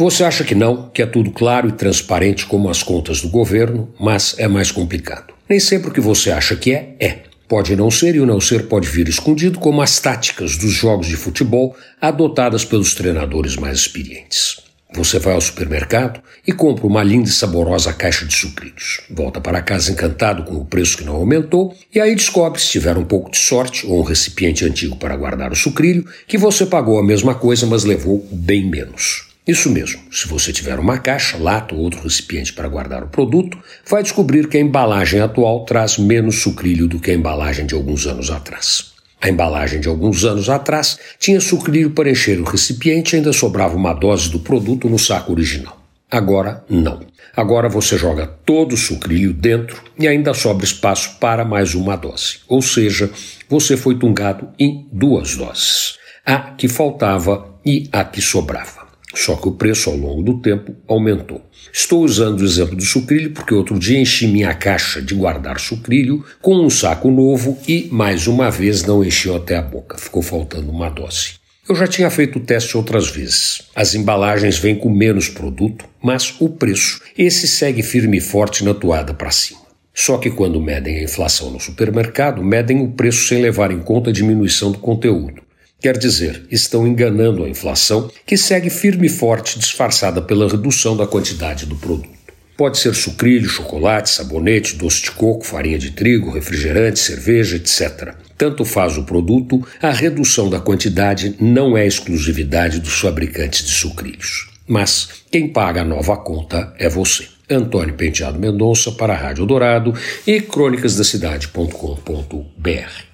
Você acha que não, que é tudo claro e transparente como as contas do governo, mas é mais complicado. Nem sempre o que você acha que é, é. Pode não ser e o não ser pode vir escondido como as táticas dos jogos de futebol adotadas pelos treinadores mais experientes. Você vai ao supermercado e compra uma linda e saborosa caixa de sucrilhos. Volta para casa encantado com o preço que não aumentou e aí descobre, se tiver um pouco de sorte ou um recipiente antigo para guardar o sucrilho, que você pagou a mesma coisa, mas levou bem menos. Isso mesmo, se você tiver uma caixa, lata ou outro recipiente para guardar o produto, vai descobrir que a embalagem atual traz menos sucrilho do que a embalagem de alguns anos atrás. A embalagem de alguns anos atrás tinha sucrilho para encher o recipiente e ainda sobrava uma dose do produto no saco original. Agora, não. Agora você joga todo o sucrilho dentro e ainda sobra espaço para mais uma dose. Ou seja, você foi tungado em duas doses: a que faltava e a que sobrava. Só que o preço ao longo do tempo aumentou. Estou usando o exemplo do sucrilho porque outro dia enchi minha caixa de guardar sucrilho com um saco novo e, mais uma vez, não encheu até a boca. Ficou faltando uma dose. Eu já tinha feito o teste outras vezes. As embalagens vêm com menos produto, mas o preço, esse segue firme e forte na toada para cima. Só que quando medem a inflação no supermercado, medem o preço sem levar em conta a diminuição do conteúdo. Quer dizer, estão enganando a inflação, que segue firme e forte, disfarçada pela redução da quantidade do produto. Pode ser sucrilho, chocolate, sabonete, doce de coco, farinha de trigo, refrigerante, cerveja, etc. Tanto faz o produto, a redução da quantidade não é exclusividade dos fabricantes de sucrilhos. Mas quem paga a nova conta é você. Antônio Penteado Mendonça para a Rádio Dourado e crônicasdacidade.com.br.